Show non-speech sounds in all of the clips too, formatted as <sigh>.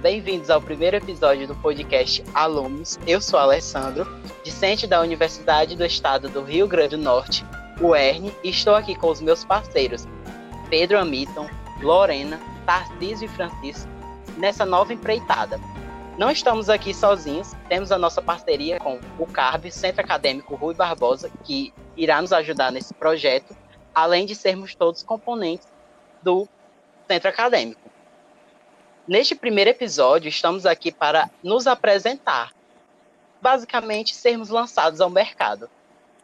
Bem-vindos ao primeiro episódio do podcast Alunos. Eu sou Alessandro, discente da Universidade do Estado do Rio Grande do Norte, UERN, e estou aqui com os meus parceiros Pedro Amiton, Lorena, Tarcísio e Francisco nessa nova empreitada. Não estamos aqui sozinhos, temos a nossa parceria com o CARB, Centro Acadêmico Rui Barbosa, que irá nos ajudar nesse projeto, além de sermos todos componentes do Centro Acadêmico. Neste primeiro episódio, estamos aqui para nos apresentar, basicamente sermos lançados ao mercado.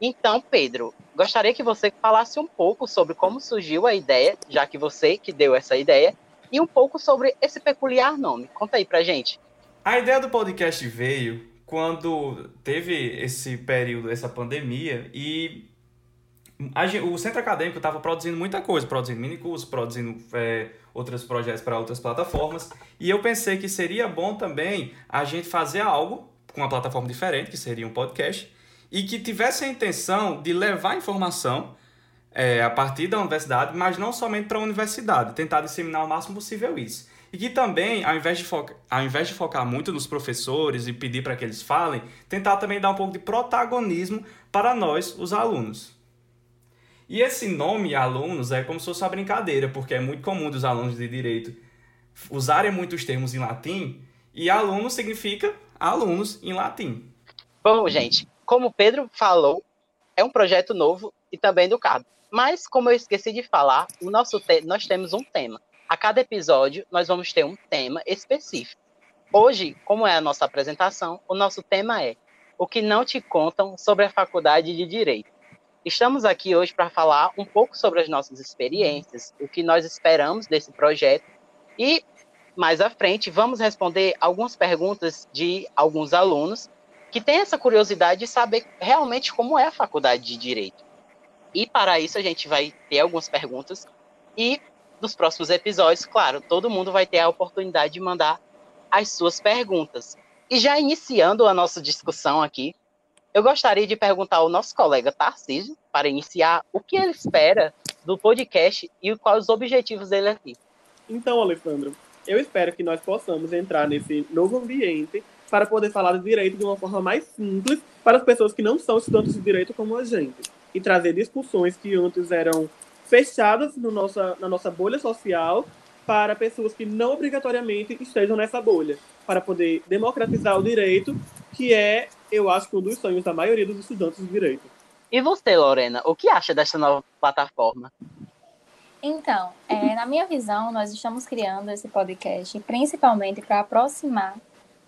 Então, Pedro, gostaria que você falasse um pouco sobre como surgiu a ideia, já que você que deu essa ideia, e um pouco sobre esse peculiar nome. Conta aí pra gente. A ideia do podcast veio quando teve esse período, essa pandemia, e o centro acadêmico estava produzindo muita coisa, produzindo minicursos, produzindo é, outros projetos para outras plataformas. E eu pensei que seria bom também a gente fazer algo com uma plataforma diferente, que seria um podcast, e que tivesse a intenção de levar informação é, a partir da universidade, mas não somente para a universidade, tentar disseminar o máximo possível isso. E que também, ao invés de, ao invés de focar muito nos professores e pedir para que eles falem, tentar também dar um pouco de protagonismo para nós, os alunos. E esse nome alunos é como se fosse uma brincadeira, porque é muito comum dos alunos de direito usarem muitos termos em latim, e aluno significa alunos em latim. Bom, gente, como o Pedro falou, é um projeto novo e também do CAB. Mas, como eu esqueci de falar, o nosso te nós temos um tema. A cada episódio, nós vamos ter um tema específico. Hoje, como é a nossa apresentação, o nosso tema é O que não te contam sobre a faculdade de Direito. Estamos aqui hoje para falar um pouco sobre as nossas experiências, o que nós esperamos desse projeto e mais à frente vamos responder algumas perguntas de alguns alunos que têm essa curiosidade de saber realmente como é a faculdade de direito. E para isso a gente vai ter algumas perguntas e nos próximos episódios, claro, todo mundo vai ter a oportunidade de mandar as suas perguntas. E já iniciando a nossa discussão aqui, eu gostaria de perguntar ao nosso colega Tarcísio, para iniciar, o que ele espera do podcast e quais os objetivos dele aqui. Então, Alessandro, eu espero que nós possamos entrar nesse novo ambiente para poder falar de direito de uma forma mais simples para as pessoas que não são estudantes de direito como a gente. E trazer discussões que antes eram fechadas no nossa, na nossa bolha social para pessoas que não obrigatoriamente estejam nessa bolha, para poder democratizar o direito, que é eu acho que um dos sonhos da maioria dos estudantes de direito. E você, Lorena, o que acha dessa nova plataforma? Então, é, na minha visão, nós estamos criando esse podcast principalmente para aproximar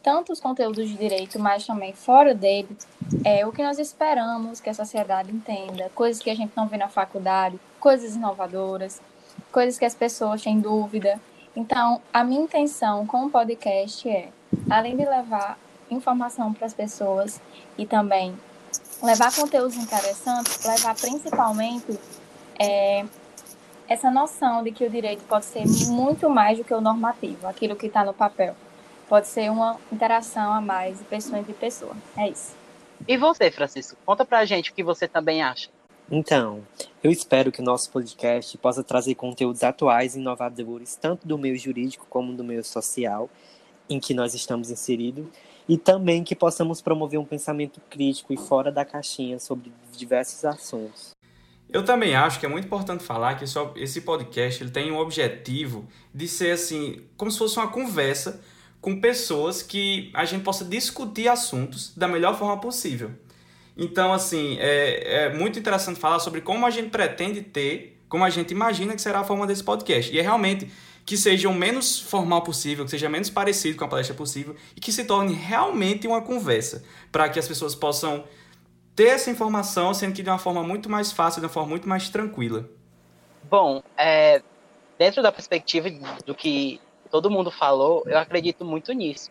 tanto os conteúdos de direito, mas também fora dele, é o que nós esperamos que a sociedade entenda, coisas que a gente não vê na faculdade, coisas inovadoras, coisas que as pessoas têm dúvida. Então, a minha intenção com o podcast é, além de levar informação para as pessoas e também levar conteúdos interessantes, levar principalmente é, essa noção de que o direito pode ser muito mais do que o normativo, aquilo que está no papel. Pode ser uma interação a mais de pessoa entre pessoa. É isso. E você, Francisco? Conta pra gente o que você também acha. Então, eu espero que o nosso podcast possa trazer conteúdos atuais e inovadores, tanto do meio jurídico como do meio social, em que nós estamos inseridos, e também que possamos promover um pensamento crítico e fora da caixinha sobre diversos assuntos. Eu também acho que é muito importante falar que esse podcast ele tem um objetivo de ser assim, como se fosse uma conversa com pessoas que a gente possa discutir assuntos da melhor forma possível. Então, assim, é, é muito interessante falar sobre como a gente pretende ter, como a gente imagina que será a forma desse podcast. E é realmente que seja o menos formal possível, que seja menos parecido com a palestra possível e que se torne realmente uma conversa, para que as pessoas possam ter essa informação, sendo que de uma forma muito mais fácil, de uma forma muito mais tranquila. Bom, é, dentro da perspectiva do que todo mundo falou, eu acredito muito nisso.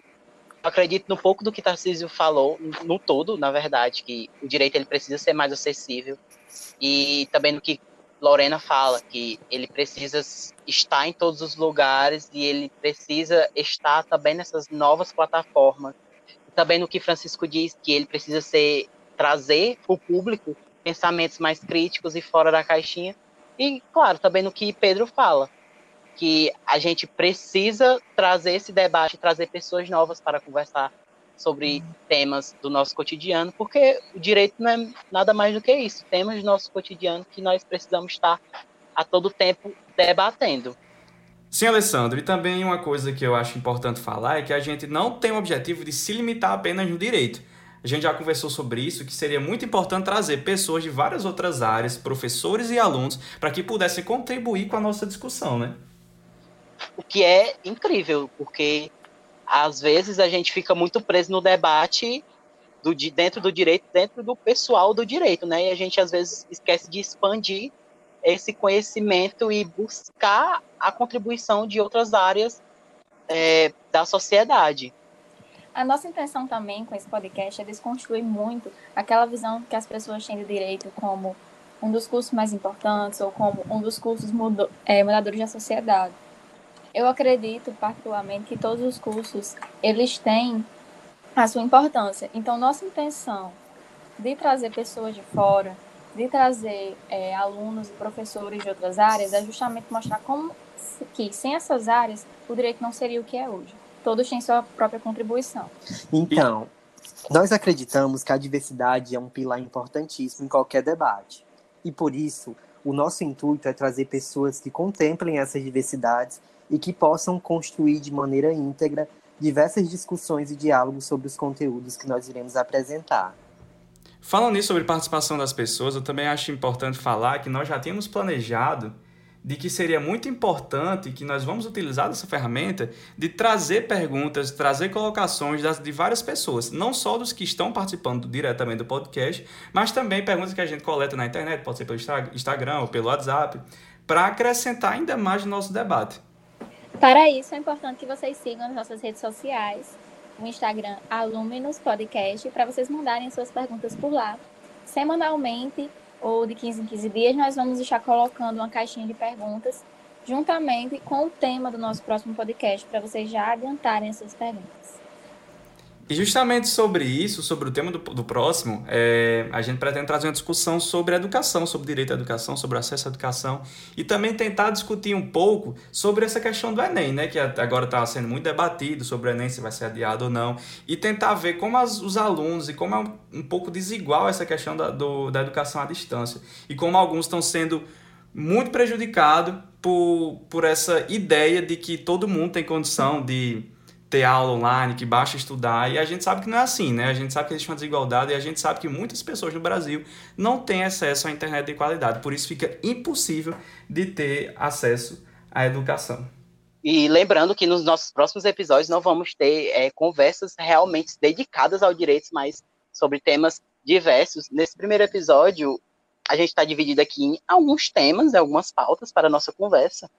Eu acredito no pouco do que Tarcísio falou, no todo, na verdade, que o direito ele precisa ser mais acessível e também no que Lorena fala que ele precisa estar em todos os lugares e ele precisa estar também nessas novas plataformas. Também no que Francisco diz que ele precisa ser trazer para o público pensamentos mais críticos e fora da caixinha. E claro, também no que Pedro fala, que a gente precisa trazer esse debate, trazer pessoas novas para conversar sobre temas do nosso cotidiano, porque o direito não é nada mais do que isso, temas do nosso cotidiano que nós precisamos estar a todo tempo debatendo. Sim, Alessandro, e também uma coisa que eu acho importante falar é que a gente não tem o objetivo de se limitar apenas no direito. A gente já conversou sobre isso, que seria muito importante trazer pessoas de várias outras áreas, professores e alunos, para que pudessem contribuir com a nossa discussão, né? O que é incrível, porque às vezes a gente fica muito preso no debate do, dentro do direito, dentro do pessoal do direito, né? E a gente às vezes esquece de expandir esse conhecimento e buscar a contribuição de outras áreas é, da sociedade. A nossa intenção também com esse podcast é desconstruir muito aquela visão que as pessoas têm de direito como um dos cursos mais importantes ou como um dos cursos é, mudadores da sociedade. Eu acredito particularmente que todos os cursos eles têm a sua importância. Então, nossa intenção de trazer pessoas de fora, de trazer é, alunos e professores de outras áreas, é justamente mostrar como que sem essas áreas o direito não seria o que é hoje. Todos têm sua própria contribuição. Então, nós acreditamos que a diversidade é um pilar importantíssimo em qualquer debate. E por isso, o nosso intuito é trazer pessoas que contemplem essas diversidades e que possam construir de maneira íntegra diversas discussões e diálogos sobre os conteúdos que nós iremos apresentar. Falando nisso sobre participação das pessoas, eu também acho importante falar que nós já tínhamos planejado de que seria muito importante que nós vamos utilizar essa ferramenta de trazer perguntas, trazer colocações das, de várias pessoas, não só dos que estão participando diretamente do podcast, mas também perguntas que a gente coleta na internet, pode ser pelo Instagram ou pelo WhatsApp, para acrescentar ainda mais no nosso debate. Para isso, é importante que vocês sigam as nossas redes sociais, o Instagram Aluminos Podcast, para vocês mandarem suas perguntas por lá. Semanalmente ou de 15 em 15 dias, nós vamos estar colocando uma caixinha de perguntas juntamente com o tema do nosso próximo podcast, para vocês já adiantarem as suas perguntas. E justamente sobre isso, sobre o tema do, do próximo, é, a gente pretende trazer uma discussão sobre educação, sobre direito à educação, sobre acesso à educação e também tentar discutir um pouco sobre essa questão do Enem, né, que agora está sendo muito debatido sobre o Enem, se vai ser adiado ou não, e tentar ver como as, os alunos e como é um, um pouco desigual essa questão da, do, da educação à distância e como alguns estão sendo muito prejudicados por, por essa ideia de que todo mundo tem condição de ter aula online, que basta estudar, e a gente sabe que não é assim, né? A gente sabe que existe uma desigualdade e a gente sabe que muitas pessoas no Brasil não têm acesso à internet de qualidade, por isso fica impossível de ter acesso à educação. E lembrando que nos nossos próximos episódios não vamos ter é, conversas realmente dedicadas ao direito, mas sobre temas diversos. Nesse primeiro episódio, a gente está dividido aqui em alguns temas, algumas pautas para a nossa conversa.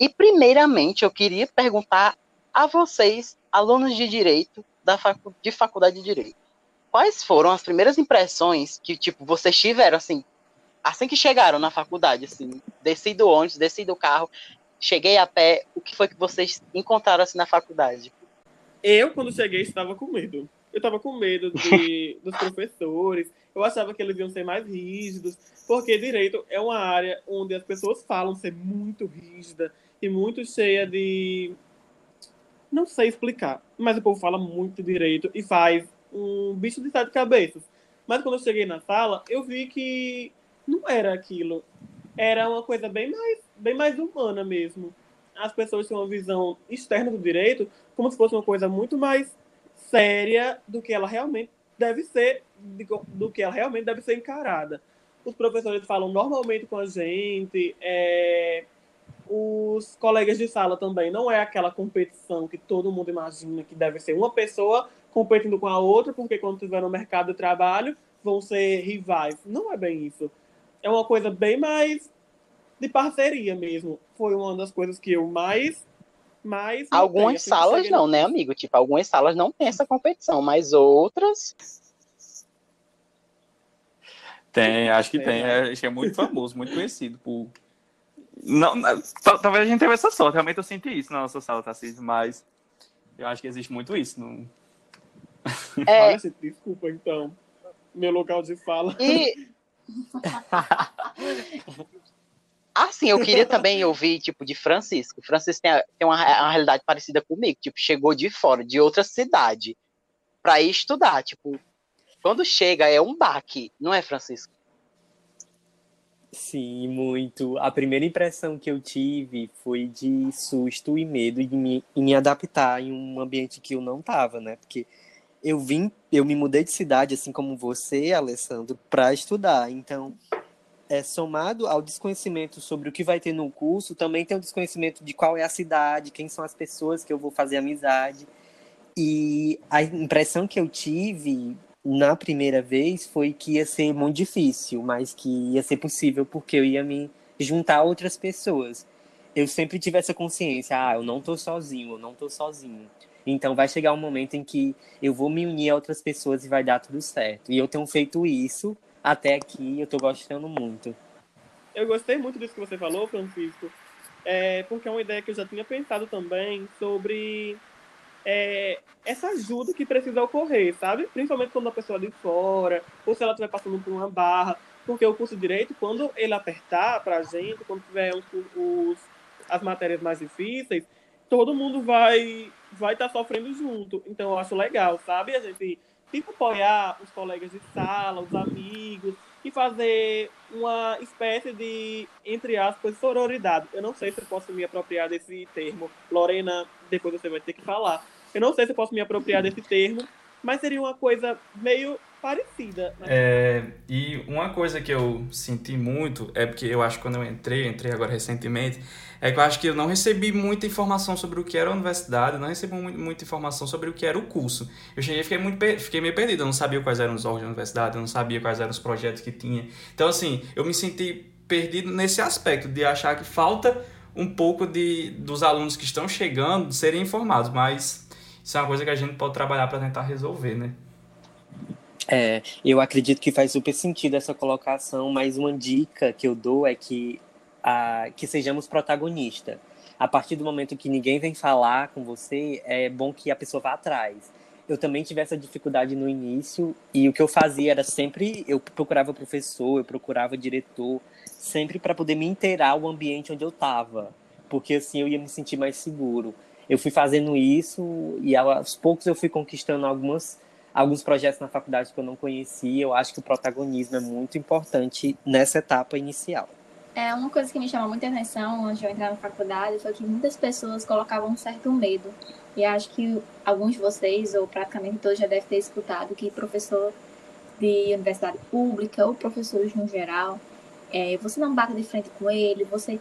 E, primeiramente, eu queria perguntar a vocês, alunos de direito da facu de faculdade de direito. Quais foram as primeiras impressões que tipo vocês tiveram assim, assim que chegaram na faculdade, assim, desci do ônibus, desci do carro, cheguei a pé, o que foi que vocês encontraram assim na faculdade? Eu quando cheguei estava com medo. Eu estava com medo de, <laughs> dos professores. Eu achava que eles iam ser mais rígidos, porque direito é uma área onde as pessoas falam ser muito rígida e muito cheia de não sei explicar, mas o povo fala muito direito e faz um bicho de sete cabeças. Mas quando eu cheguei na sala, eu vi que não era aquilo. Era uma coisa bem mais, bem mais humana mesmo. As pessoas têm uma visão externa do direito como se fosse uma coisa muito mais séria do que ela realmente deve ser, do que ela realmente deve ser encarada. Os professores falam normalmente com a gente, é, os colegas de sala também. Não é aquela competição que todo mundo imagina que deve ser uma pessoa competindo com a outra, porque quando estiver no mercado de trabalho vão ser rivais. Não é bem isso. É uma coisa bem mais de parceria mesmo. Foi uma das coisas que eu mais. mais algumas assim, salas não, né, amigo? Tipo, algumas salas não tem essa competição, mas outras. Tem, acho que tem. É, acho que é muito famoso, muito conhecido por não, talvez a gente tenha essa sorte. Realmente eu senti isso na nossa sala, Tarcísio, mas eu acho que existe muito isso. Não... <laughs> É... desculpa, então. Meu local de fala. E... <laughs> Assim, eu queria também ouvir, tipo, de Francisco. Francisco tem, tem uma, uma, realidade parecida comigo. Tipo, chegou de fora, de outra cidade, para ir estudar. Tipo, quando chega é um baque, não é, Francisco? Sim, muito. A primeira impressão que eu tive foi de susto e medo de me, em me adaptar em um ambiente que eu não estava, né? Porque eu vim, eu me mudei de cidade, assim como você, Alessandro, para estudar. Então, é, somado ao desconhecimento sobre o que vai ter no curso, também tem o desconhecimento de qual é a cidade, quem são as pessoas que eu vou fazer amizade. E a impressão que eu tive na primeira vez foi que ia ser muito difícil, mas que ia ser possível porque eu ia me juntar a outras pessoas. Eu sempre tive essa consciência, ah, eu não estou sozinho, eu não estou sozinho. Então vai chegar um momento em que eu vou me unir a outras pessoas e vai dar tudo certo. E eu tenho feito isso até aqui eu tô gostando muito. Eu gostei muito disso que você falou, Francisco, é, porque é uma ideia que eu já tinha pensado também sobre é, essa ajuda que precisa ocorrer, sabe? Principalmente quando a pessoa é de fora, ou se ela estiver passando por uma barra, porque o curso de direito, quando ele apertar para a gente, quando tiver os, os, as matérias mais difíceis, todo mundo vai vai estar tá sofrendo junto. Então eu acho legal, sabe? A gente tipo apoiar os colegas de sala, os amigos, e fazer uma espécie de, entre aspas, sororidade. Eu não sei se eu posso me apropriar desse termo. Lorena, depois você vai ter que falar. Eu não sei se eu posso me apropriar desse termo, mas seria uma coisa meio parecida. Né? É, e uma coisa que eu senti muito é porque eu acho que quando eu entrei, entrei agora recentemente, é que eu acho que eu não recebi muita informação sobre o que era a universidade, não recebi muita informação sobre o que era o curso. Eu cheguei fiquei, muito, fiquei meio perdido, eu não sabia quais eram os órgãos da universidade, eu não sabia quais eram os projetos que tinha. Então, assim, eu me senti perdido nesse aspecto, de achar que falta um pouco de, dos alunos que estão chegando serem informados, mas isso é uma coisa que a gente pode trabalhar para tentar resolver, né? É, eu acredito que faz super sentido essa colocação, mas uma dica que eu dou é que a, que sejamos protagonista. A partir do momento que ninguém vem falar com você, é bom que a pessoa vá atrás. Eu também tive essa dificuldade no início e o que eu fazia era sempre eu procurava professor, eu procurava diretor, sempre para poder me inteirar o ambiente onde eu estava, porque assim eu ia me sentir mais seguro. Eu fui fazendo isso e aos poucos eu fui conquistando algumas alguns projetos na faculdade que eu não conhecia. Eu acho que o protagonismo é muito importante nessa etapa inicial. É, uma coisa que me chamou muita atenção antes de eu entrar na faculdade foi que muitas pessoas colocavam um certo medo. E acho que alguns de vocês, ou praticamente todos, já devem ter escutado que professor de universidade pública, ou professores no geral, é, você não bate de frente com ele, você.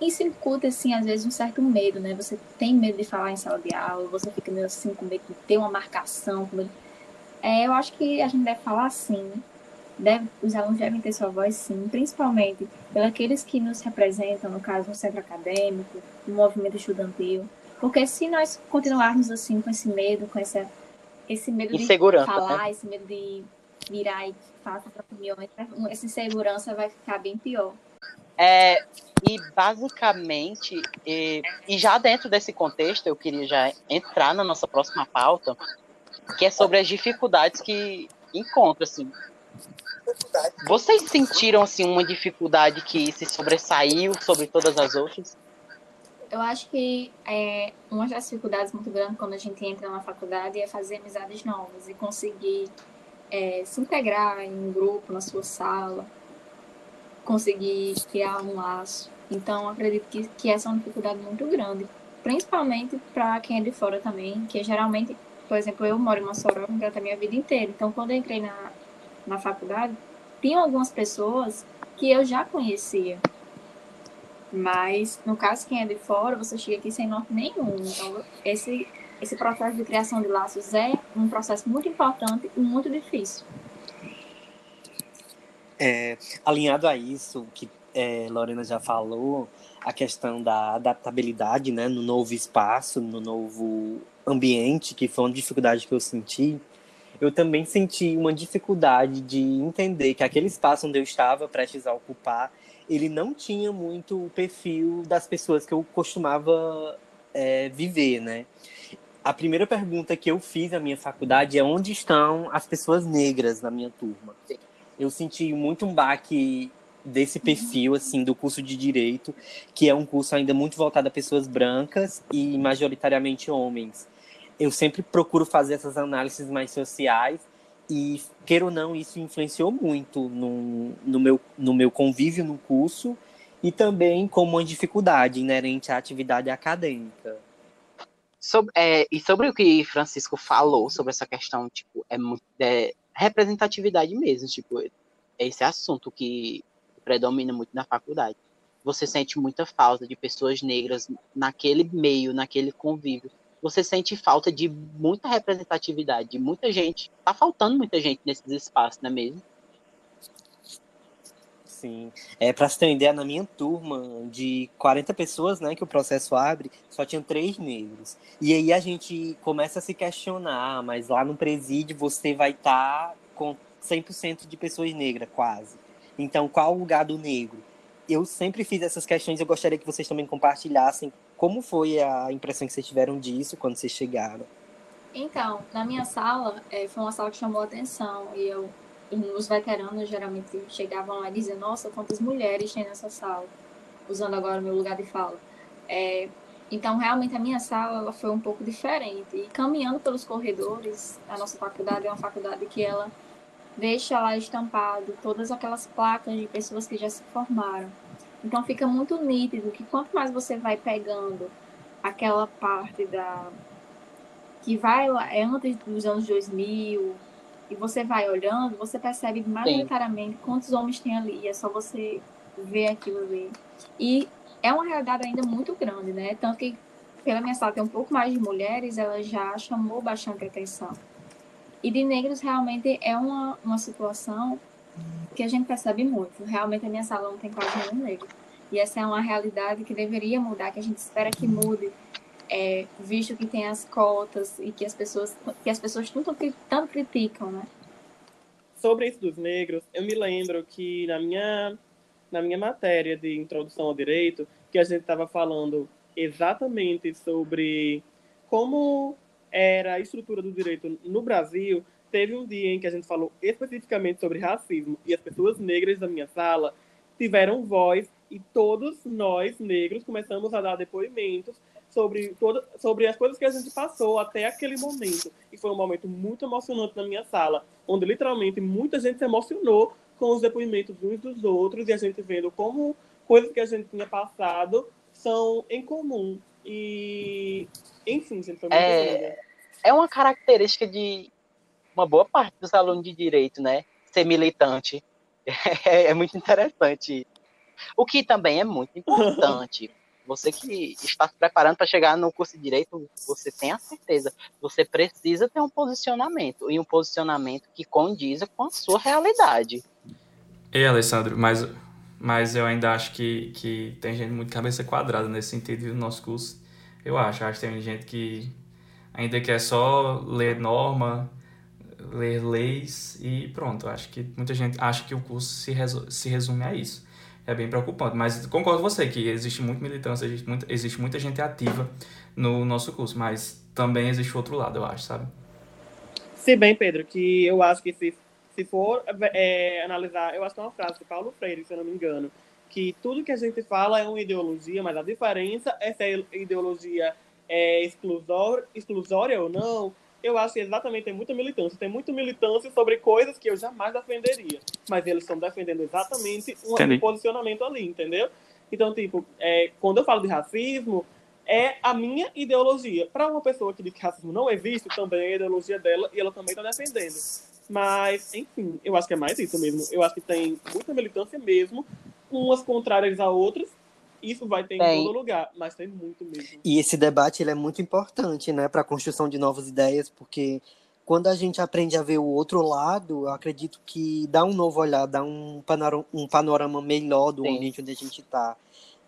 Isso incute, assim, às vezes, um certo medo, né? Você tem medo de falar em sala de aula, você fica meio assim com medo de ter uma marcação. Com. É, eu acho que a gente deve falar assim, deve, os alunos devem ter sua voz sim, principalmente pelos que nos representam, no caso, no centro acadêmico, no movimento estudantil. Porque se nós continuarmos assim com esse medo, com essa, esse medo de falar, né? esse medo de virar e falar opiniões, essa insegurança vai ficar bem pior. É, e basicamente, e, e já dentro desse contexto, eu queria já entrar na nossa próxima pauta, que é sobre as dificuldades que encontra, assim, vocês sentiram assim uma dificuldade que se sobressaiu sobre todas as outras? Eu acho que é, uma das dificuldades muito grandes quando a gente entra na faculdade é fazer amizades novas e conseguir é, se integrar em um grupo, na sua sala, conseguir criar um laço. Então, acredito que, que essa é uma dificuldade muito grande, principalmente para quem é de fora também, que geralmente, por exemplo, eu moro em Mossoró, a minha vida inteira. Então, quando eu entrei na, na faculdade, tinha algumas pessoas que eu já conhecia. Mas, no caso, quem é de fora, você chega aqui sem norte nenhum. Então, esse, esse processo de criação de laços é um processo muito importante e muito difícil. É, alinhado a isso que é, Lorena já falou, a questão da adaptabilidade né, no novo espaço, no novo ambiente, que foi uma dificuldade que eu senti eu também senti uma dificuldade de entender que aquele espaço onde eu estava prestes a ocupar, ele não tinha muito o perfil das pessoas que eu costumava é, viver, né? A primeira pergunta que eu fiz na minha faculdade é onde estão as pessoas negras na minha turma. Eu senti muito um baque desse perfil assim do curso de direito, que é um curso ainda muito voltado a pessoas brancas e majoritariamente homens. Eu sempre procuro fazer essas análises mais sociais e queira ou não isso influenciou muito no, no, meu, no meu convívio no curso e também como uma dificuldade inerente à atividade acadêmica. Sobre, é, e sobre o que Francisco falou sobre essa questão, tipo, é, é representatividade mesmo, tipo, é esse assunto que predomina muito na faculdade. Você sente muita falta de pessoas negras naquele meio, naquele convívio. Você sente falta de muita representatividade, de muita gente. Tá faltando muita gente nesses espaços, não é mesmo? Sim. É, para se ter uma ideia, na minha turma, de 40 pessoas né, que o processo abre, só tinham três negros. E aí a gente começa a se questionar, mas lá no presídio você vai estar tá com 100% de pessoas negras, quase. Então, qual o lugar do negro? Eu sempre fiz essas questões, eu gostaria que vocês também compartilhassem como foi a impressão que vocês tiveram disso quando vocês chegaram. Então, na minha sala, é, foi uma sala que chamou a atenção e eu, os veteranos geralmente chegavam lá e diziam, nossa, quantas mulheres tem nessa sala, usando agora o meu lugar de fala. É, então, realmente, a minha sala ela foi um pouco diferente. E caminhando pelos corredores, a nossa faculdade é uma faculdade que ela deixa lá estampado todas aquelas placas de pessoas que já se formaram. Então fica muito nítido que quanto mais você vai pegando aquela parte da que vai é antes dos anos 2000 e você vai olhando, você percebe majoritariamente quantos homens tem ali. E é só você ver aquilo ali. E é uma realidade ainda muito grande, né? Tanto que pela minha sala tem um pouco mais de mulheres, ela já chamou bastante atenção. E de negros realmente é uma, uma situação que a gente percebe muito. Realmente a minha sala não tem quase nenhum negro. E essa é uma realidade que deveria mudar, que a gente espera que mude, é, visto que tem as cotas e que as pessoas, que as pessoas tanto, tanto criticam, né? Sobre isso dos negros, eu me lembro que na minha, na minha matéria de introdução ao direito, que a gente estava falando exatamente sobre como era a estrutura do direito no Brasil, teve um dia em que a gente falou especificamente sobre racismo e as pessoas negras da minha sala tiveram voz e todos nós negros começamos a dar depoimentos sobre toda, sobre as coisas que a gente passou até aquele momento. E foi um momento muito emocionante na minha sala onde literalmente muita gente se emocionou com os depoimentos uns dos outros e a gente vendo como coisas que a gente tinha passado são em comum. E enfim gente foi muito é, é uma característica de uma boa parte dos alunos de direito, né? Ser militante. <laughs> É, é muito interessante. O que também é muito importante. Você que está se preparando para chegar no curso de direito, você tem a certeza. Você precisa ter um posicionamento e um posicionamento que condiza com a sua realidade. Ei, Alessandro, mas, mas eu ainda acho que, que tem gente muito cabeça quadrada nesse sentido do nosso curso. Eu acho, acho que tem gente que ainda que é só ler norma, ler leis e pronto. Acho que muita gente acha que o curso se, resu se resume a isso. É bem preocupante, mas concordo com você que existe muita militância, existe muita, existe muita gente ativa no nosso curso, mas também existe outro lado, eu acho, sabe? Se bem, Pedro, que eu acho que se, se for é, analisar, eu acho que é uma frase de Paulo Freire, se eu não me engano, que tudo que a gente fala é uma ideologia, mas a diferença é se a ideologia é exclusória, exclusória ou não, eu acho que exatamente tem muita militância. Tem muita militância sobre coisas que eu jamais defenderia. Mas eles estão defendendo exatamente um, um posicionamento ali, entendeu? Então, tipo, é, quando eu falo de racismo, é a minha ideologia. Para uma pessoa que diz que racismo não existe, também é a ideologia dela e ela também está defendendo. Mas, enfim, eu acho que é mais isso mesmo. Eu acho que tem muita militância mesmo, umas contrárias a outras, isso vai ter tem. em todo lugar, mas tem muito mesmo. E esse debate ele é muito importante, né, para a construção de novas ideias, porque quando a gente aprende a ver o outro lado, eu acredito que dá um novo olhar, dá um panorama, um panorama melhor do Sim. ambiente onde a gente está.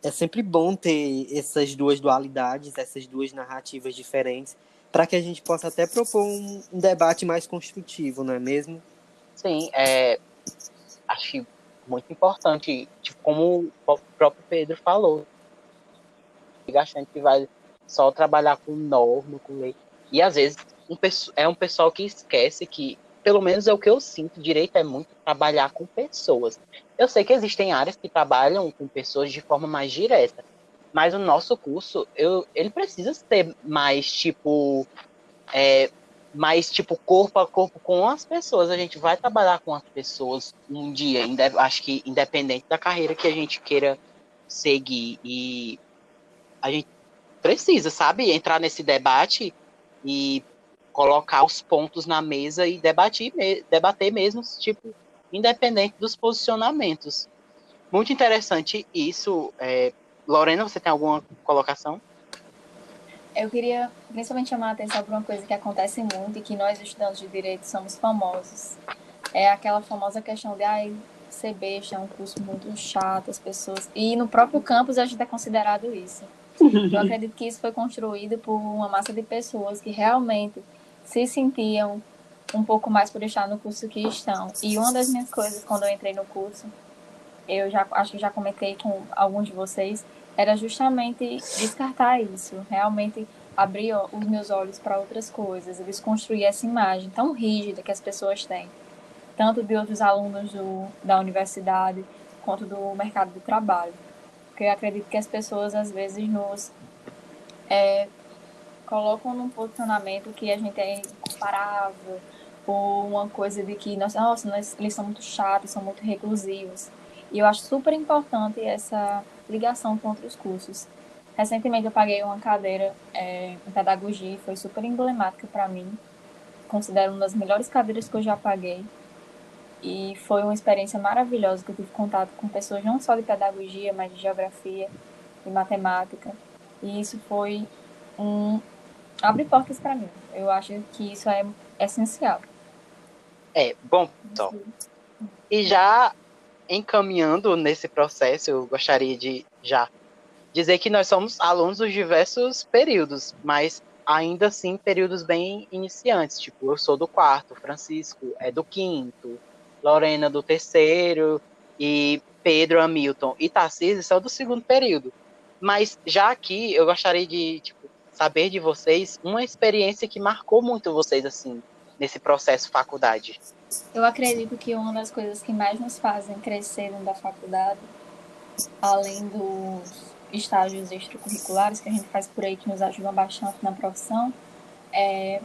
É sempre bom ter essas duas dualidades, essas duas narrativas diferentes, para que a gente possa até propor um, um, debate mais construtivo, não é mesmo? Sim, é, acho que muito importante, tipo, como o próprio Pedro falou. Gastante que vai só trabalhar com norma, com lei. E às vezes um, é um pessoal que esquece que pelo menos é o que eu sinto, direito é muito trabalhar com pessoas. Eu sei que existem áreas que trabalham com pessoas de forma mais direta, mas o nosso curso, eu, ele precisa ser mais, tipo, é, mais, tipo, corpo a corpo com as pessoas. A gente vai trabalhar com as pessoas um dia, acho que independente da carreira que a gente queira seguir. E a gente precisa, sabe, entrar nesse debate e colocar os pontos na mesa e debater, debater mesmo, tipo, independente dos posicionamentos. Muito interessante isso. É... Lorena, você tem alguma colocação? Eu queria principalmente chamar a atenção para uma coisa que acontece muito e que nós, estudantes de direito, somos famosos. É aquela famosa questão de, ai, ser besta é um curso muito chato, as pessoas. E no próprio campus a gente é considerado isso. Eu <laughs> acredito que isso foi construído por uma massa de pessoas que realmente se sentiam um pouco mais por estar no curso que estão. E uma das minhas coisas quando eu entrei no curso, eu já acho que já comentei com alguns de vocês, era justamente descartar isso, realmente abrir os meus olhos para outras coisas, desconstruir essa imagem tão rígida que as pessoas têm, tanto de outros alunos do, da universidade quanto do mercado de trabalho. Porque eu acredito que as pessoas às vezes nos é, colocam num posicionamento que a gente é incomparável, ou uma coisa de que, nossa, nossa eles são muito chatos, são muito reclusivos. E eu acho super importante essa ligação com outros cursos. Recentemente eu paguei uma cadeira é, em pedagogia e foi super emblemática para mim. Considero uma das melhores cadeiras que eu já paguei. E foi uma experiência maravilhosa que eu tive contato com pessoas não só de pedagogia, mas de geografia e matemática. E isso foi um abre portas para mim. Eu acho que isso é essencial. É, bom, então. E já encaminhando nesse processo, eu gostaria de já dizer que nós somos alunos dos diversos períodos, mas ainda assim períodos bem iniciantes. Tipo, eu sou do quarto, Francisco é do quinto, Lorena do terceiro e Pedro, Hamilton e Tarcísio são do segundo período. Mas já aqui eu gostaria de tipo, saber de vocês uma experiência que marcou muito vocês assim nesse processo faculdade. Eu acredito que uma das coisas que mais nos fazem crescer da faculdade, além dos estágios extracurriculares que a gente faz por aí que nos ajudam bastante na profissão, é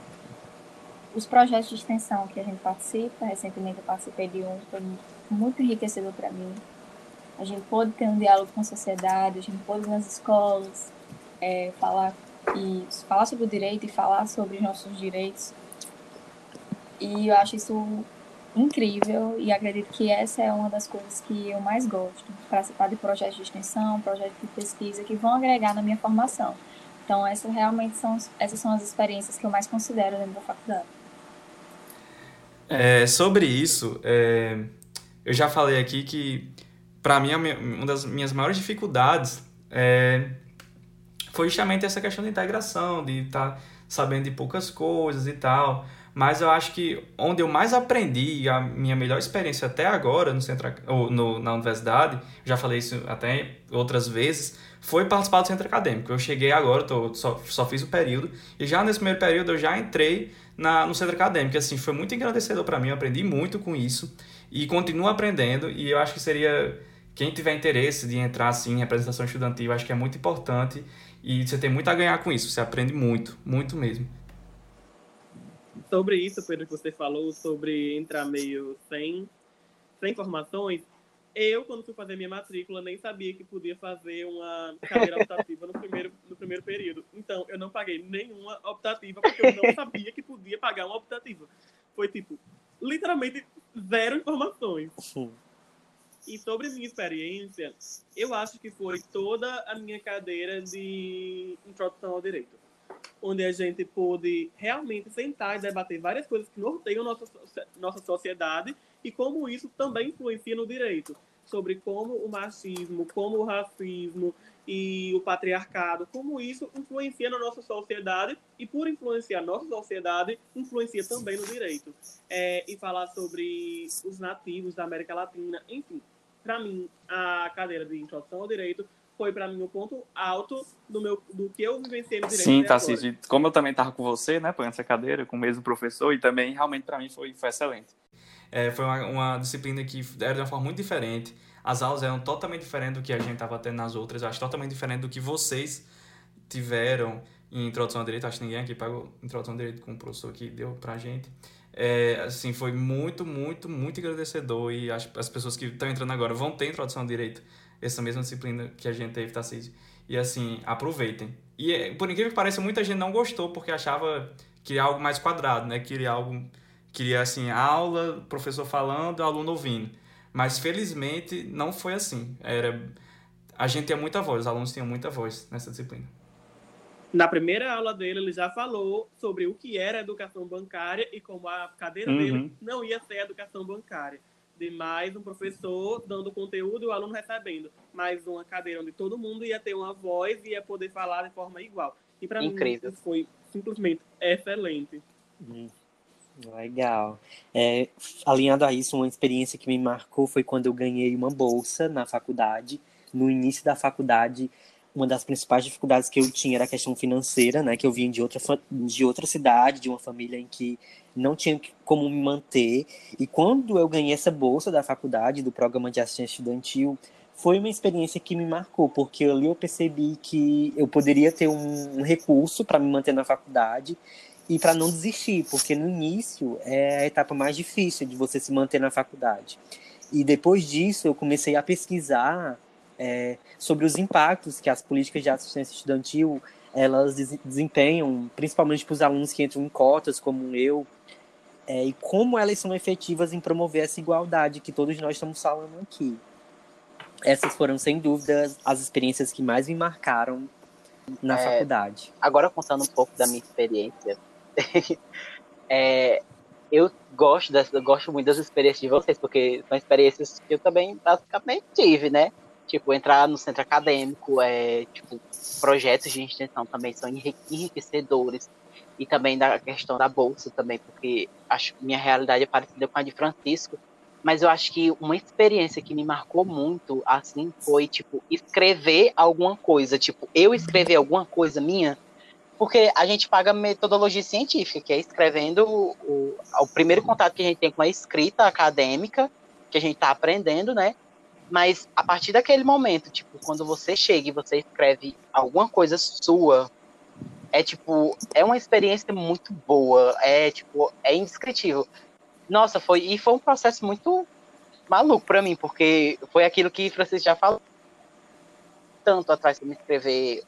os projetos de extensão que a gente participa. Recentemente eu participei de um, foi muito enriquecedor para mim. A gente pôde ter um diálogo com a sociedade, a gente pôde ir nas escolas, é, falar e falar sobre o direito e falar sobre os nossos direitos. E eu acho isso incrível e acredito que essa é uma das coisas que eu mais gosto, participar de projetos de extensão, projetos de pesquisa que vão agregar na minha formação. Então, essas realmente são, essas são as experiências que eu mais considero dentro da faculdade. É, sobre isso, é, eu já falei aqui que, para mim, uma das minhas maiores dificuldades é, foi justamente essa questão de integração, de estar tá sabendo de poucas coisas e tal. Mas eu acho que onde eu mais aprendi, a minha melhor experiência até agora no centro, ou no, na universidade, já falei isso até outras vezes, foi participar do centro acadêmico. Eu cheguei agora, tô, só, só fiz o período, e já nesse primeiro período eu já entrei na, no centro acadêmico. Assim, foi muito engrandecedor para mim, eu aprendi muito com isso, e continuo aprendendo, e eu acho que seria, quem tiver interesse de entrar assim, em representação estudantil, acho que é muito importante, e você tem muito a ganhar com isso, você aprende muito, muito mesmo sobre isso, Pedro, que você falou, sobre entrar meio sem, sem informações, eu, quando fui fazer minha matrícula, nem sabia que podia fazer uma cadeira optativa no primeiro, no primeiro período. Então, eu não paguei nenhuma optativa, porque eu não sabia que podia pagar uma optativa. Foi, tipo, literalmente zero informações. E sobre minha experiência, eu acho que foi toda a minha cadeira de introdução ao direito onde a gente pôde realmente sentar e debater várias coisas que norteiam nossa, nossa sociedade e como isso também influencia no direito. Sobre como o machismo, como o racismo e o patriarcado, como isso influencia na nossa sociedade e, por influenciar a nossa sociedade, influencia também no direito. É, e falar sobre os nativos da América Latina, enfim. Para mim, a cadeira de introdução ao direito foi para mim o ponto alto do, meu, do que eu vivenciei no direito. Sim, Tarcísio. Como eu também estava com você, né, pô, nessa cadeira, com o mesmo professor, e também realmente para mim foi, foi excelente. É, foi uma, uma, disciplina que era de uma forma muito diferente. As aulas eram totalmente diferentes do que a gente estava tendo nas outras. Eu acho totalmente diferente do que vocês tiveram em Introdução ao Direito. Acho que ninguém aqui pagou Introdução ao Direito com o professor que deu pra gente. É, assim, foi muito, muito, muito agradecedor e as, as pessoas que estão entrando agora vão ter Introdução ao Direito, essa mesma disciplina que a gente teve, Tarcísio. E assim, aproveitem. E é, por incrível que pareça, muita gente não gostou porque achava que era algo mais quadrado, né? Queria algo, queria assim, aula, professor falando, aluno ouvindo. Mas felizmente não foi assim. Era a gente tinha muita voz, os alunos tinham muita voz nessa disciplina. Na primeira aula dele, ele já falou sobre o que era educação bancária e como a cadeira uhum. dele não ia ser educação bancária. De mais um professor dando conteúdo e o aluno recebendo. Mais uma cadeira onde todo mundo ia ter uma voz e ia poder falar de forma igual. E para mim, isso foi simplesmente excelente. Hum, legal. É, alinhado a isso, uma experiência que me marcou foi quando eu ganhei uma bolsa na faculdade. No início da faculdade, uma das principais dificuldades que eu tinha era a questão financeira, né? Que eu vim de outra, de outra cidade, de uma família em que não tinha como me manter. E quando eu ganhei essa bolsa da faculdade, do programa de assistência estudantil, foi uma experiência que me marcou, porque ali eu percebi que eu poderia ter um, um recurso para me manter na faculdade e para não desistir, porque no início é a etapa mais difícil de você se manter na faculdade. E depois disso eu comecei a pesquisar é, sobre os impactos que as políticas de assistência estudantil elas desempenham, principalmente para os alunos que entram em cotas, como eu, é, e como elas são efetivas em promover essa igualdade que todos nós estamos falando aqui. Essas foram, sem dúvida, as experiências que mais me marcaram na é, faculdade. Agora, contando um pouco da minha experiência, <laughs> é, eu gosto, das, eu gosto muito das experiências de vocês, porque são experiências que eu também basicamente tive, né? Tipo, entrar no centro acadêmico, é, tipo, projetos de extensão também são enriquecedores. E também da questão da bolsa também, porque acho minha realidade é parecida com a de Francisco. Mas eu acho que uma experiência que me marcou muito, assim, foi, tipo, escrever alguma coisa. Tipo, eu escrever alguma coisa minha, porque a gente paga metodologia científica, que é escrevendo o, o, o primeiro contato que a gente tem com a escrita acadêmica, que a gente está aprendendo, né? Mas a partir daquele momento, tipo, quando você chega e você escreve alguma coisa sua, é tipo, é uma experiência muito boa, é tipo, é indescritível. Nossa, foi e foi um processo muito maluco para mim, porque foi aquilo que Francisco já falou tanto atrás de me escrever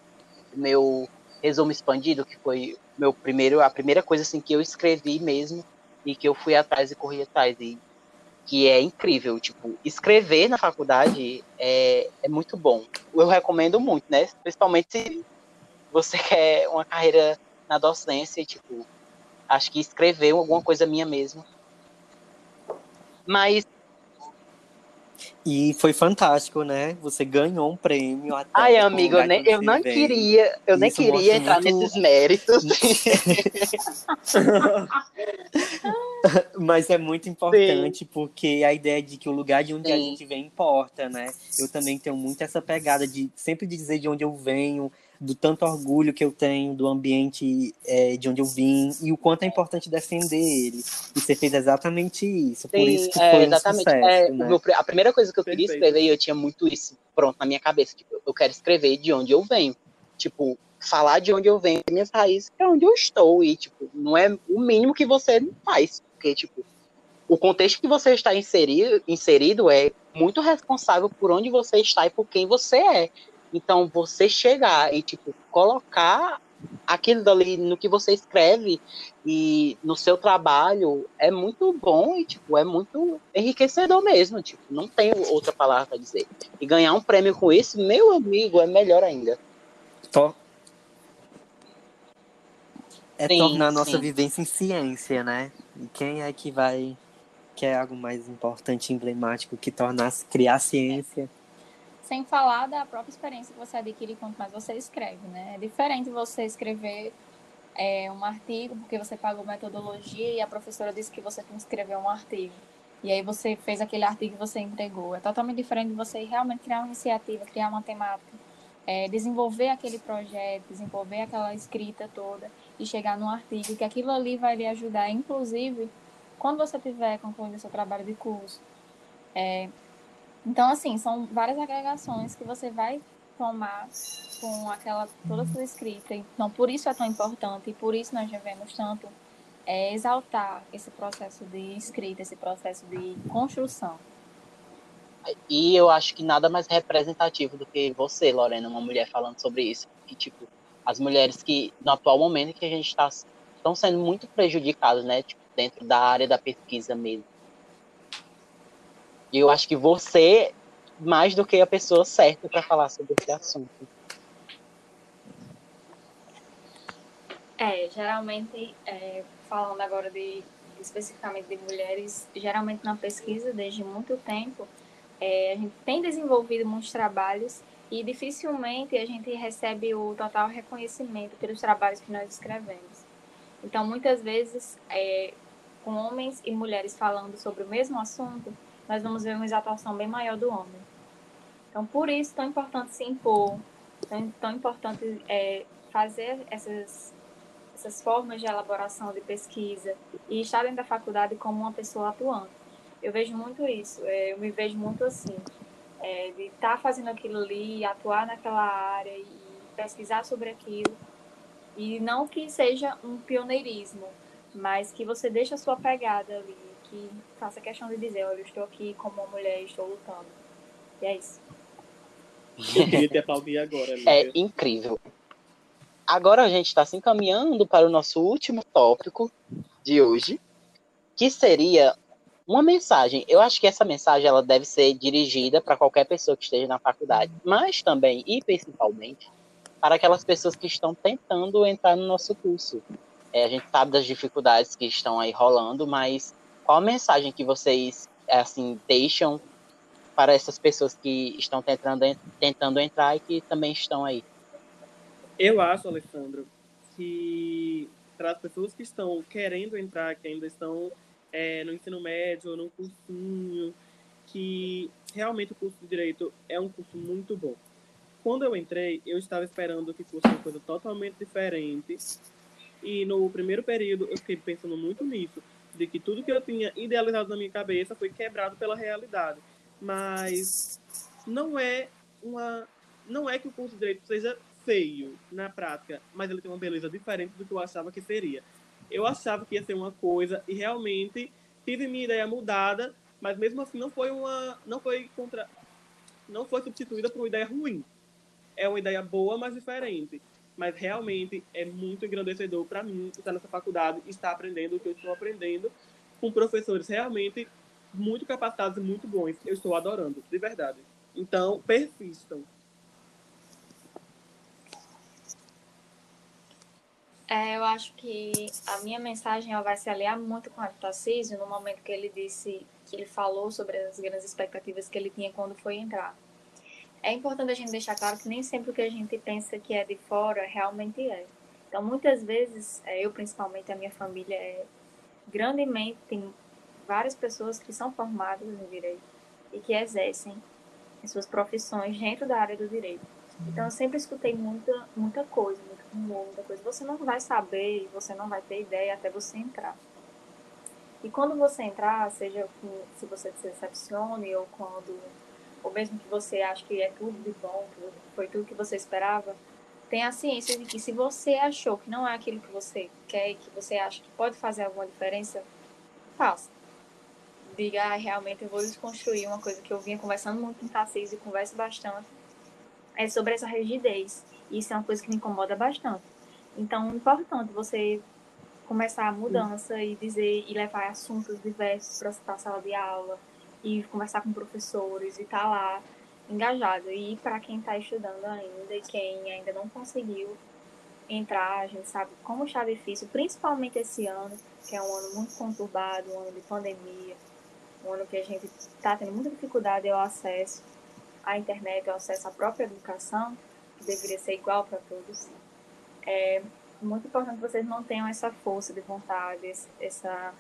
meu resumo expandido, que foi meu primeiro, a primeira coisa assim que eu escrevi mesmo e que eu fui atrás e corri atrás e que é incrível. Tipo, escrever na faculdade é, é muito bom. Eu recomendo muito, né? Principalmente se você <laughs> quer uma carreira na docência, tipo, acho que escrever alguma coisa minha mesmo. Mas e foi fantástico, né? Você ganhou um prêmio. Até Ai, amigo, eu, nem, eu não queria, eu nem queria entrar muito... nesses méritos. <laughs> <laughs> <laughs> Mas é muito importante Sim. porque a ideia de que o lugar de onde Sim. a gente vem importa, né? Eu também tenho muito essa pegada de sempre dizer de onde eu venho, do tanto orgulho que eu tenho do ambiente é, de onde eu vim e o quanto é importante defender ele. E você fez exatamente isso. Sim, por isso que é, foi exatamente. Um sucesso, é, né? a primeira coisa que eu Perfeito. queria escrever, e eu tinha muito isso pronto na minha cabeça, tipo, eu quero escrever de onde eu venho. Tipo, falar de onde eu venho, minhas raízes, é onde eu estou. E, tipo, não é o mínimo que você faz. Porque, tipo, o contexto que você está inserido, inserido é muito responsável por onde você está e por quem você é. Então, você chegar e, tipo, colocar aquilo dali no que você escreve e no seu trabalho é muito bom e, tipo, é muito enriquecedor mesmo, tipo, não tem outra palavra para dizer. E ganhar um prêmio com isso, meu amigo, é melhor ainda. Tô. É sim, tornar a nossa sim. vivência em ciência, né? E quem é que vai que é algo mais importante, emblemático, que tornar criar ciência sem falar da própria experiência que você adquire quanto mais você escreve, né? É diferente você escrever é, um artigo porque você pagou metodologia e a professora disse que você tem que escrever um artigo. E aí você fez aquele artigo e você entregou. É totalmente diferente de você realmente criar uma iniciativa, criar uma temática. é, desenvolver aquele projeto, desenvolver aquela escrita toda e chegar num artigo, que aquilo ali vai lhe ajudar, inclusive, quando você tiver concluindo seu trabalho de curso. É, então, assim, são várias agregações que você vai tomar com aquela toda sua escrita. Então, por isso é tão importante e por isso nós devemos tanto é, exaltar esse processo de escrita, esse processo de construção. E eu acho que nada mais representativo do que você, Lorena, uma mulher falando sobre isso. Que, tipo, as mulheres que, no atual momento, que a gente está estão sendo muito prejudicadas, né? Tipo, dentro da área da pesquisa mesmo. E eu acho que você, mais do que a pessoa certa para falar sobre esse assunto. É, geralmente, é, falando agora de especificamente de mulheres, geralmente na pesquisa, desde muito tempo, é, a gente tem desenvolvido muitos trabalhos e dificilmente a gente recebe o total reconhecimento pelos trabalhos que nós escrevemos. Então, muitas vezes, é, com homens e mulheres falando sobre o mesmo assunto, nós vamos ver uma exaltação bem maior do homem. Então, por isso, tão importante se impor, tão, tão importante é, fazer essas, essas formas de elaboração de pesquisa e estar dentro da faculdade como uma pessoa atuante. Eu vejo muito isso, é, eu me vejo muito assim, é, de estar tá fazendo aquilo ali, atuar naquela área e pesquisar sobre aquilo. E não que seja um pioneirismo, mas que você deixe a sua pegada ali, que faça questão de dizer, olha, eu estou aqui como uma mulher, estou lutando. E é isso. Eu queria te aplaudir agora. Lívia. É incrível. Agora a gente está se encaminhando para o nosso último tópico de hoje, que seria uma mensagem. Eu acho que essa mensagem ela deve ser dirigida para qualquer pessoa que esteja na faculdade, mas também e principalmente para aquelas pessoas que estão tentando entrar no nosso curso. É, a gente sabe das dificuldades que estão aí rolando, mas qual a mensagem que vocês assim deixam para essas pessoas que estão tentando, tentando entrar e que também estão aí? Eu acho, Alessandro, que para as pessoas que estão querendo entrar, que ainda estão é, no ensino médio ou no cursinho, que realmente o curso de Direito é um curso muito bom. Quando eu entrei, eu estava esperando que fosse uma coisa totalmente diferente. E no primeiro período, eu fiquei pensando muito nisso, de que tudo que eu tinha idealizado na minha cabeça foi quebrado pela realidade. Mas não é uma não é que o curso de direito seja feio na prática, mas ele tem uma beleza diferente do que eu achava que seria. Eu achava que ia ser uma coisa e realmente tive minha ideia mudada, mas mesmo assim não foi uma, não foi contra, não foi substituída por uma ideia ruim. É uma ideia boa, mas diferente. Mas realmente é muito engrandecedor para mim estar nessa faculdade e estar aprendendo o que eu estou aprendendo com professores realmente muito capacitados e muito bons. Eu estou adorando, de verdade. Então, persistam. É, eu acho que a minha mensagem ela vai se aliar muito com do Tarcísio no momento que ele disse, que ele falou sobre as grandes expectativas que ele tinha quando foi entrar. É importante a gente deixar claro que nem sempre o que a gente pensa que é de fora realmente é. Então, muitas vezes, é, eu principalmente, a minha família é grandemente, tem várias pessoas que são formadas em direito e que exercem as suas profissões dentro da área do direito. Então, eu sempre escutei muita, muita coisa, muito rumor, muita coisa. Você não vai saber, você não vai ter ideia até você entrar. E quando você entrar, seja se você se decepcione ou quando, ou mesmo que você ache que é tudo de bom, que foi tudo que você esperava, tenha a ciência de que se você achou que não é aquilo que você quer que você acha que pode fazer alguma diferença, faça. Diga, ah, realmente eu vou desconstruir uma coisa que eu vinha conversando muito com o e converso bastante é sobre essa rigidez. Isso é uma coisa que me incomoda bastante. Então, é importante você começar a mudança e dizer e levar assuntos diversos para a sala de aula e conversar com professores e estar tá lá engajado. E para quem está estudando ainda e quem ainda não conseguiu entrar, a gente sabe como está difícil, principalmente esse ano, que é um ano muito conturbado, um ano de pandemia, um ano que a gente está tendo muita dificuldade ao acesso à internet, ao acesso à própria educação, que deveria ser igual para todos. É muito importante que vocês mantenham essa força de vontade, essa,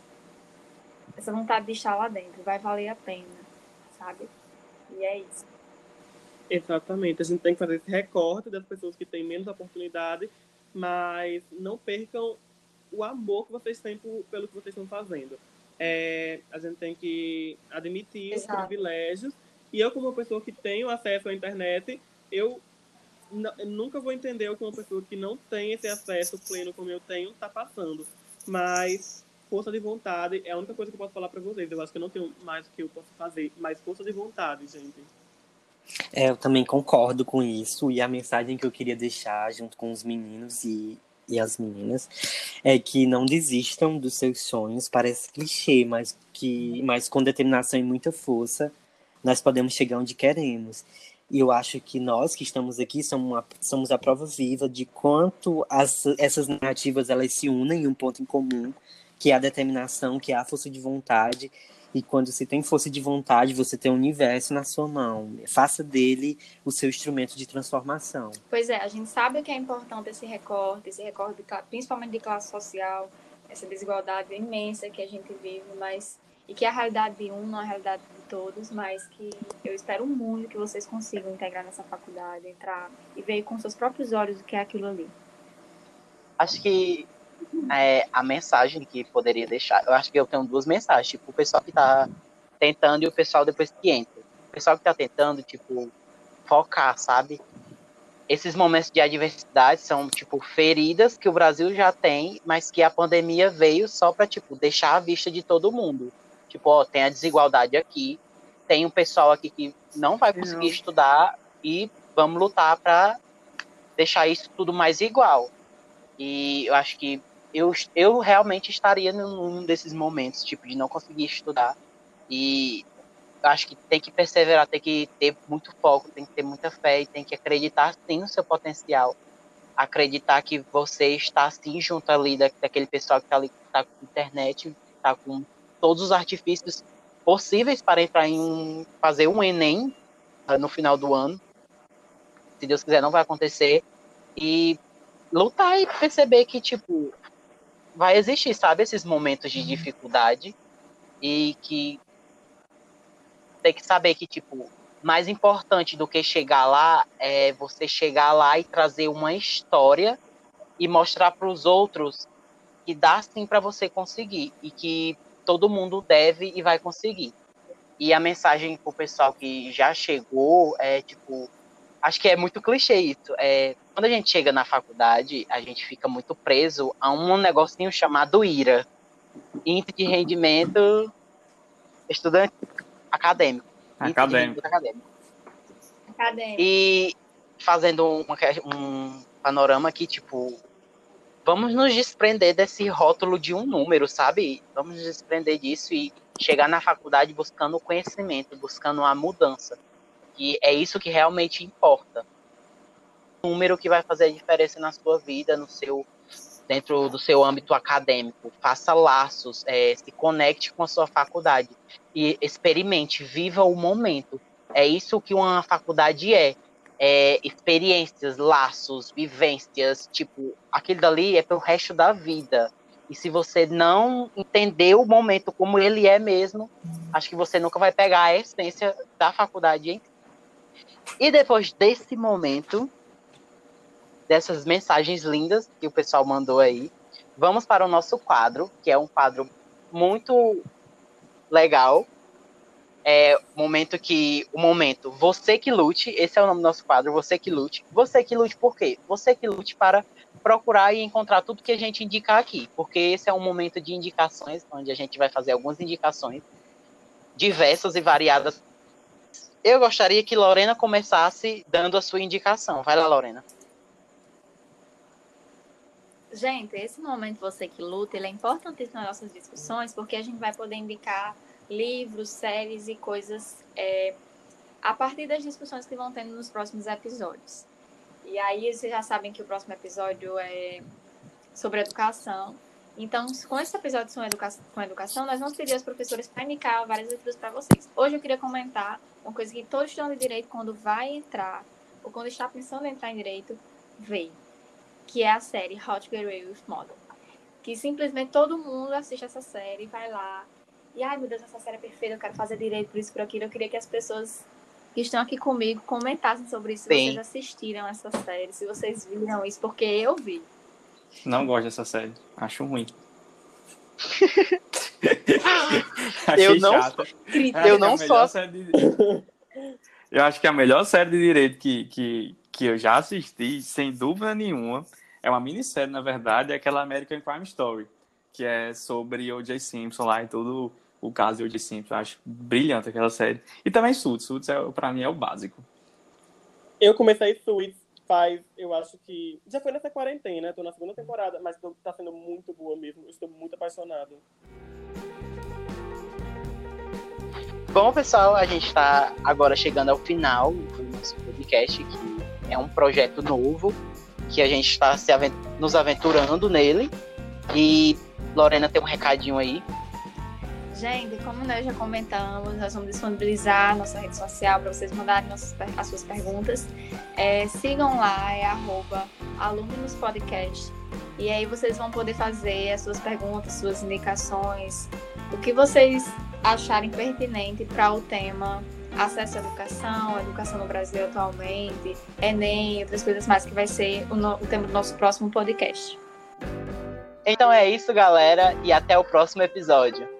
essa vontade de estar lá dentro. Vai valer a pena, sabe? E é isso. Exatamente. A gente tem que fazer esse recorte das pessoas que têm menos oportunidade, mas não percam o amor que vocês têm por, pelo que vocês estão fazendo. É, a gente tem que admitir Exato. os privilégios. E eu, como uma pessoa que tenho acesso à internet, eu, nunca vou entender o que uma pessoa que não tem esse acesso pleno como eu tenho está passando. Mas força de vontade é a única coisa que eu posso falar para vocês. Eu acho que eu não tenho mais o que eu posso fazer, mas força de vontade, gente. É, eu também concordo com isso. E a mensagem que eu queria deixar junto com os meninos e, e as meninas é que não desistam dos seus sonhos. Parece clichê, mas, que, mas com determinação e muita força nós podemos chegar onde queremos. E eu acho que nós que estamos aqui somos, uma, somos a prova viva de quanto as, essas narrativas elas se unem em um ponto em comum, que é a determinação, que é a força de vontade. E quando você tem força de vontade, você tem o universo na sua mão. Faça dele o seu instrumento de transformação. Pois é, a gente sabe que é importante esse recorte, esse recorte de principalmente de classe social, essa desigualdade imensa que a gente vive, mas e que a realidade de um não é a realidade de todos, mas que eu espero muito que vocês consigam integrar nessa faculdade, entrar e ver com seus próprios olhos o que é aquilo ali. Acho que é, a mensagem que poderia deixar, eu acho que eu tenho duas mensagens, tipo, o pessoal que tá tentando e o pessoal depois que entra. O pessoal que tá tentando, tipo, focar, sabe? Esses momentos de adversidade são, tipo, feridas que o Brasil já tem, mas que a pandemia veio só pra, tipo, deixar à vista de todo mundo. Tipo, ó, tem a desigualdade aqui, tem um pessoal aqui que não vai conseguir Não. estudar e vamos lutar pra deixar isso tudo mais igual. E eu acho que eu, eu realmente estaria num desses momentos, tipo, de não conseguir estudar. E acho que tem que perseverar, tem que ter muito foco, tem que ter muita fé e tem que acreditar sim no seu potencial. Acreditar que você está sim junto ali da, daquele pessoal que está ali, que está com internet, está com todos os artifícios possíveis para entrar em um, fazer um Enem ah, no final do ano. Se Deus quiser, não vai acontecer. E lutar e perceber que, tipo, vai existir, sabe, esses momentos de dificuldade e que tem que saber que, tipo, mais importante do que chegar lá é você chegar lá e trazer uma história e mostrar para os outros que dá sim para você conseguir e que todo mundo deve e vai conseguir. E a mensagem pro pessoal que já chegou é tipo, acho que é muito clichê isso. É, quando a gente chega na faculdade, a gente fica muito preso a um negocinho chamado IRA, Índice de Rendimento Estudante Acadêmico. Acadêmico. Acadêmico. Cadê? E fazendo uma um panorama aqui, tipo, vamos nos desprender desse rótulo de um número, sabe? Vamos nos desprender disso e chegar na faculdade buscando conhecimento, buscando a mudança. E é isso que realmente importa. O número que vai fazer a diferença na sua vida, no seu dentro do seu âmbito acadêmico. Faça laços, é, se conecte com a sua faculdade e experimente, viva o momento. É isso que uma faculdade é. É, experiências, laços, vivências, tipo, aquilo dali é pro resto da vida. E se você não entender o momento como ele é mesmo, acho que você nunca vai pegar a essência da faculdade si. E depois desse momento, dessas mensagens lindas que o pessoal mandou aí, vamos para o nosso quadro, que é um quadro muito legal. É momento que. O momento, você que lute, esse é o nome do nosso quadro, você que lute. Você que lute por quê? Você que lute para procurar e encontrar tudo que a gente indicar aqui. Porque esse é um momento de indicações, onde a gente vai fazer algumas indicações diversas e variadas. Eu gostaria que Lorena começasse dando a sua indicação. Vai lá, Lorena. Gente, esse momento você que luta, ele é importantíssimo nas nossas discussões, porque a gente vai poder indicar livros, séries e coisas é, a partir das discussões que vão tendo nos próximos episódios. E aí vocês já sabem que o próximo episódio é sobre educação. Então, com esse episódio sobre educa com educação, nós vamos pedir aos professores para indicar várias leituras para vocês. Hoje eu queria comentar uma coisa que todo estudante de direito, quando vai entrar, ou quando está pensando em entrar em direito, vê que é a série How to Get with Model. Que simplesmente todo mundo assiste essa série, vai lá, e ai meu Deus, essa série é perfeita, eu quero fazer direito por isso, por aquilo. Eu queria que as pessoas que estão aqui comigo comentassem sobre isso, se vocês assistiram essa série, se vocês viram isso, porque eu vi. Não gosto dessa série. Acho ruim. <laughs> Eu não- Eu é não melhor série de- Eu acho que a melhor série de direito que, que, que eu já assisti, sem dúvida nenhuma, é uma minissérie, na verdade, é aquela American Crime Story, que é sobre O.J. Simpson lá e todo o caso de O.J. Simpson. Eu acho brilhante aquela série. E também Suits. Suits, é, pra mim, é o básico. Eu comecei Suits faz, eu acho que. Já foi nessa quarentena, tô na segunda temporada, mas tô- tá sendo muito boa mesmo. Eu estou muito apaixonado. Bom, pessoal, a gente está agora chegando ao final do nosso podcast, que é um projeto novo, que a gente está se aven- nos aventurando nele. E Lorena tem um recadinho aí. Gente, como nós já comentamos, nós vamos disponibilizar nossa rede social para vocês mandarem nossas as suas perguntas. É, sigam lá, é arroba. E aí vocês vão poder fazer as suas perguntas, suas indicações, o que vocês acharem pertinente para o tema acesso à educação, educação no Brasil atualmente, Enem, outras coisas mais que vai ser o, no- o tema do nosso próximo podcast. Então é isso, galera, e até o próximo episódio.